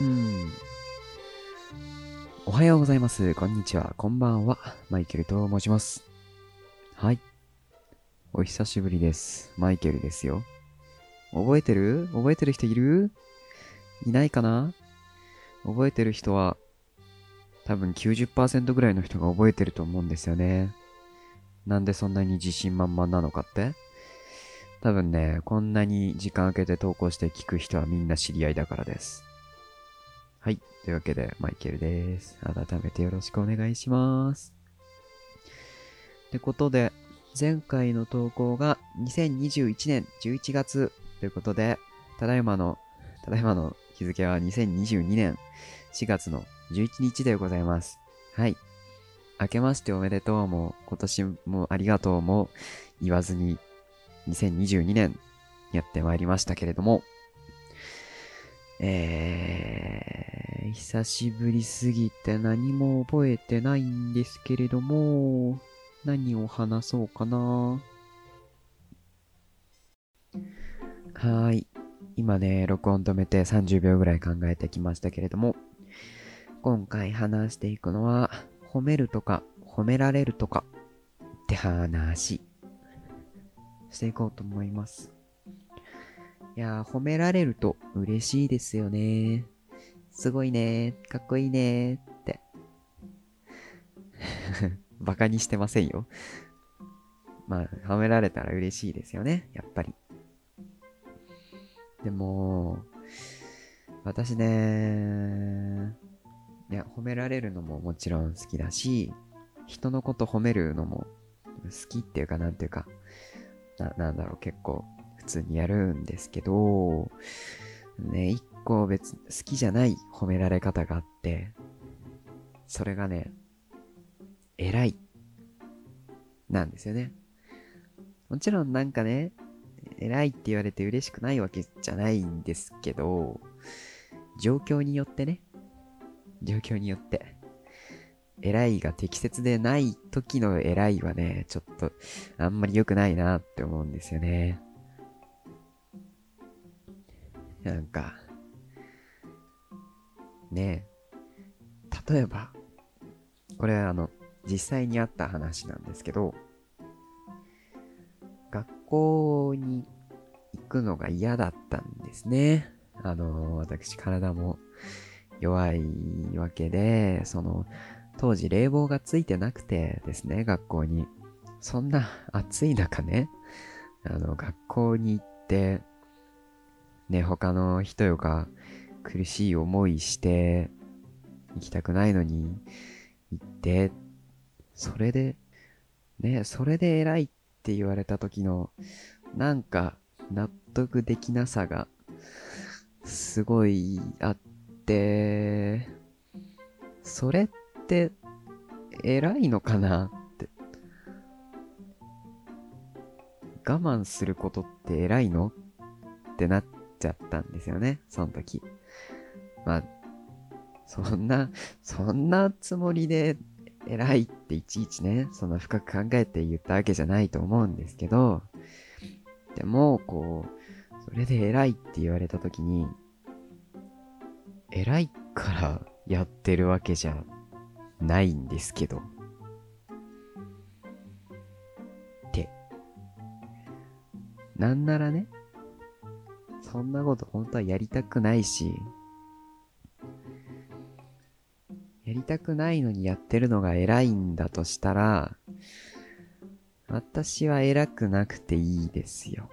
うん。おはようございます。こんにちは。こんばんは。マイケルと申します。はい。お久しぶりです。マイケルですよ。覚えてる？覚えてる人いる？いないかな？覚えてる人は、多分90%ぐらいの人が覚えてると思うんですよね。なんでそんなに自信満々なのかって？多分ね、こんなに時間空けて投稿して聞く人はみんな知り合いだからです。はい。というわけで、マイケルです。改めてよろしくお願いします。ってことで、前回の投稿が2021年11月ということで、ただいまの、ただいまの日付は2022年4月の11日でございます。はい。明けましておめでとうも、今年もありがとうも言わずに、2022年やってまいりましたけれども、えー、久しぶりすぎて何も覚えてないんですけれども、何を話そうかな。はーい。今ね、録音止めて30秒ぐらい考えてきましたけれども、今回話していくのは、褒めるとか、褒められるとかって話、していこうと思います。いやー、褒められると嬉しいですよね。すごいねかっこいいねって。バカにしてませんよ。まあ、褒められたら嬉しいですよね、やっぱり。でも、私ね、いや、褒められるのももちろん好きだし、人のこと褒めるのも好きっていうかなんていうか、な、なんだろう、結構普通にやるんですけど、ね、一個別、好きじゃない褒められ方があって、それがね、偉い、なんですよね。もちろんなんかね、偉いって言われて嬉しくないわけじゃないんですけど、状況によってね、状況によって、偉いが適切でない時の偉いはね、ちょっとあんまり良くないなって思うんですよね。なんか、ね、例えば、これあの、実際にあった話なんですけど、学校に行くのが嫌だったんですね。あの、私体も弱いわけで、その、当時冷房がついてなくてですね、学校に。そんな暑い中ね、あの、学校に行って、ね、他の人よが苦しい思いして、行きたくないのに行って、それで、ね、それで偉いって言われた時の、なんか納得できなさが、すごいあって、それって、偉いのかなって。我慢することって偉いの？ってなっちゃったんですよね、その時。まあ、そんな、そんなつもりで偉いっていちいちね、そんな深く考えて言ったわけじゃないと思うんですけど、でも、こう、それで偉いって言われた時に、偉いからやってるわけじゃないんですけど。って。なんならね、そんなこと本当はやりたくないし、たくないのにやってるのが偉いんだとしたら、私は偉くなくていいですよ。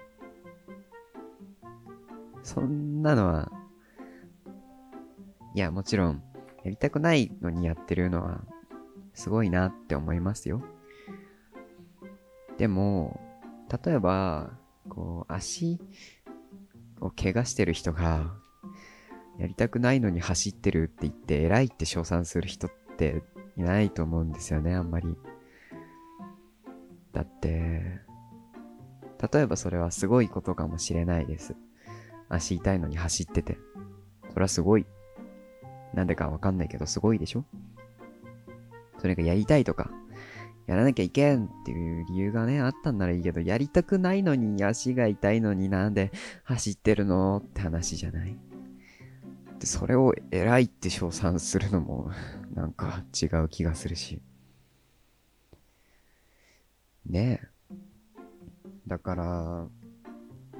そんなのは、いや、もちろん、やりたくないのにやってるのは、すごいなって思いますよ。でも、例えば、こう、足を怪我してる人が、やりたくないのに走ってるって言って、偉いって称賛する人っていないと思うんですよね、あんまり。だって、例えばそれはすごいことかもしれないです。足痛いのに走ってて。それはすごい。なんでかわかんないけど、すごいでしょそれがやりたいとか、やらなきゃいけんっていう理由がね、あったんならいいけど、やりたくないのに足が痛いのになんで走ってるのって話じゃないで、それを偉いって称賛するのも、なんか違う気がするし。ねえ。だから、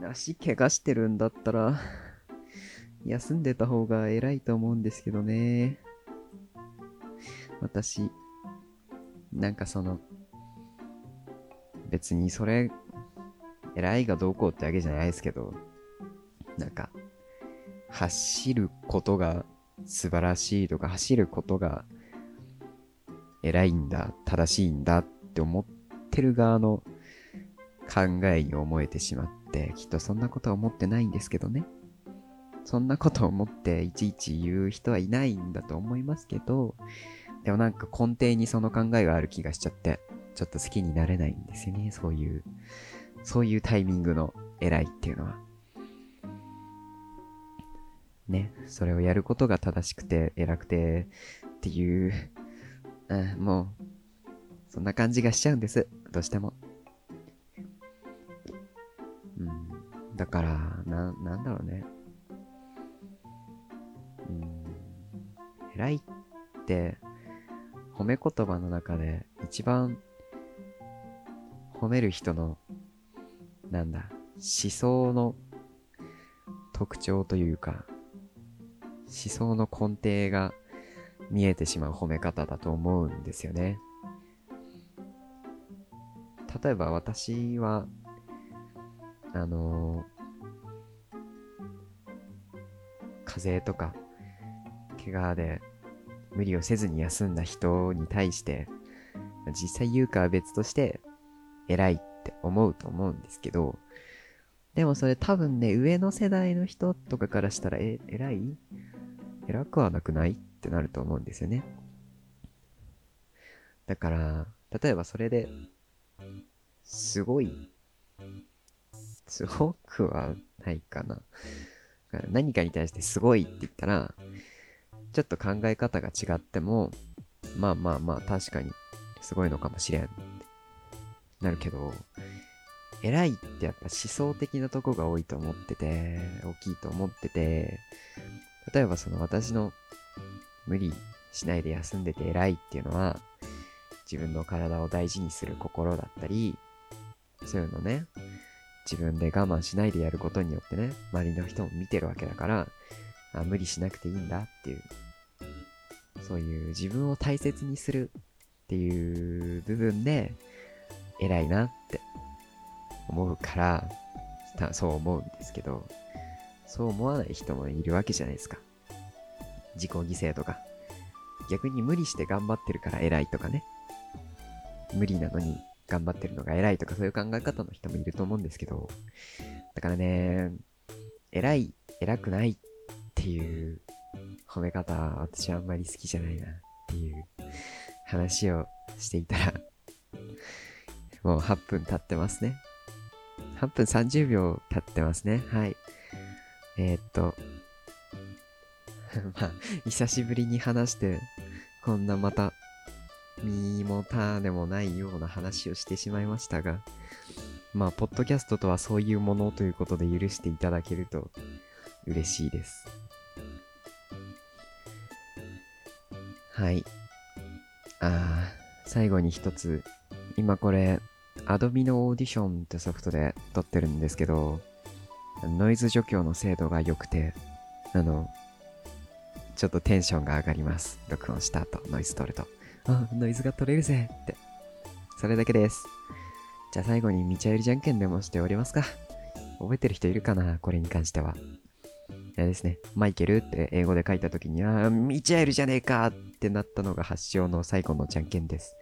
足怪我してるんだったら、休んでた方が偉いと思うんですけどね。私、なんかその、別にそれ、偉いがどうこうってわけじゃないですけど、なんか、走ることが素晴らしいとか、走ることが偉いんだ、正しいんだって思ってる側の考えに思えてしまって、きっとそんなことは思ってないんですけどね。そんなこと思っていちいち言う人はいないんだと思いますけど、でもなんか根底にその考えがある気がしちゃって、ちょっと好きになれないんですよね。そういう、そういうタイミングの偉いっていうのは。ね、それをやることが正しくて偉くてっていう、うん、もう、そんな感じがしちゃうんです。どうしても。うん、だから、な、なんだろうね。うん、偉いって、褒め言葉の中で一番褒める人の、なんだ、思想の特徴というか、思想の根底が見えてしまう褒め方だと思うんですよね。例えば私は、あの、風邪とか、怪我で無理をせずに休んだ人に対して、実際言うかは別として、偉いって思うと思うんですけど、でもそれ多分ね、上の世代の人とかからしたら、え、偉い？偉くはなくない？ってなると思うんですよね。だから、例えばそれで、すごい、すごくはないかな。何かに対してすごいって言ったら、ちょっと考え方が違っても、まあまあまあ確かにすごいのかもしれんなるけど、偉いってやっぱ思想的なとこが多いと思ってて、大きいと思ってて、例えばその私の無理しないで休んでて偉いっていうのは、自分の体を大事にする心だったり、そういうのね、自分で我慢しないでやることによってね、周りの人も見てるわけだから、あ無理しなくていいんだっていう、そういう自分を大切にするっていう部分で、偉いなって思うから、そう思うんですけど、そう思わない人もいるわけじゃないですか。自己犠牲とか。逆に無理して頑張ってるから偉いとかね。無理なのに頑張ってるのが偉いとかそういう考え方の人もいると思うんですけど。だからね、偉い、偉くないっていう褒め方は、私はあんまり好きじゃないなっていう話をしていたらもう8分経ってますね。8分30秒経ってますね。はい。えー、っと、まあ、久しぶりに話して、こんなまた、身も種もないような話をしてしまいましたが、まあ、ポッドキャストとはそういうものということで許していただけると嬉しいです。はい。あー、最後に一つ、今これ、Adobe のオーディションってソフトで撮ってるんですけど、ノイズ除去の精度が良くて、あの、ちょっとテンションが上がります。録音した後、ノイズ取ると。あ、ノイズが取れるぜって。それだけです。じゃあ最後にミチャエルじゃんけんでもしておりますか。覚えてる人いるかなこれに関しては。あれですね。マイケルって英語で書いた時に、あ、ミチャエルじゃねえかってなったのが発祥の最後のじゃんけんです。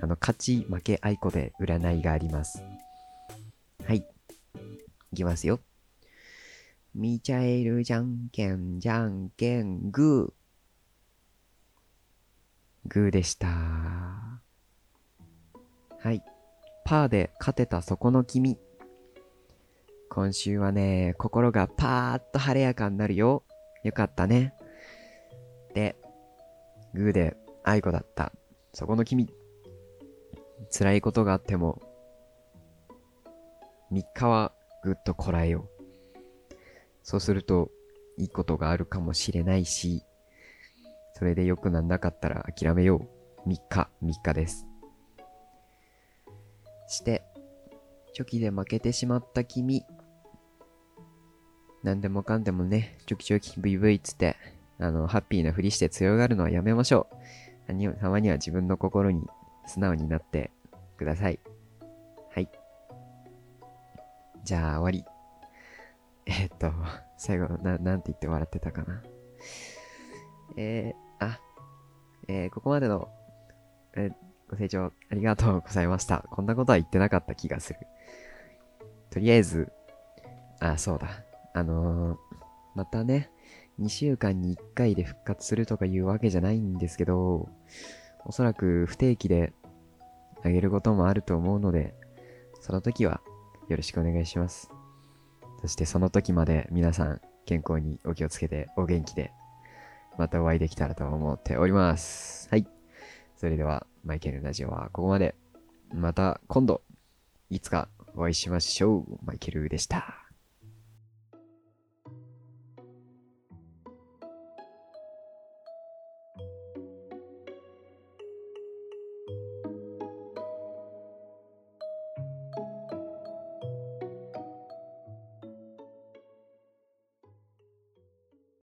あの、勝ち負けあいこで占いがあります。はい。いきますよ。ミチャエルじゃんけんじゃんけんグー。グーでした。はい。パーで勝てたそこの君。今週はね、心がパーッと晴れやかになるよ。よかったね。で、グーで愛子だった。そこの君。辛いことがあっても、3日はぐっとこらえよう。そうすると、いいことがあるかもしれないし、それで良くなんなかったら諦めよう。3日、3日です。して、チョキで負けてしまった君。何でもかんでもね、チョキチョキ VV つって、あの、ハッピーなふりして強がるのはやめましょう。たまには自分の心に素直になってください。はい。じゃあ終わり。えっと、最後、な、なんて言って笑ってたかな。えー、あ、えーここまでの、えーご清聴ありがとうございました。こんなことは言ってなかった気がする。とりあえず、あ、そうだ。あのーまたね、2週間に1回で復活するとかいうわけじゃないんですけど、おそらく不定期であげることもあると思うので、その時はよろしくお願いします。そしてその時まで皆さん健康にお気をつけてお元気でまたお会いできたらと思っております。はい。それではマイケルラジオはここまで。また今度いつかお会いしましょう。マイケルでした。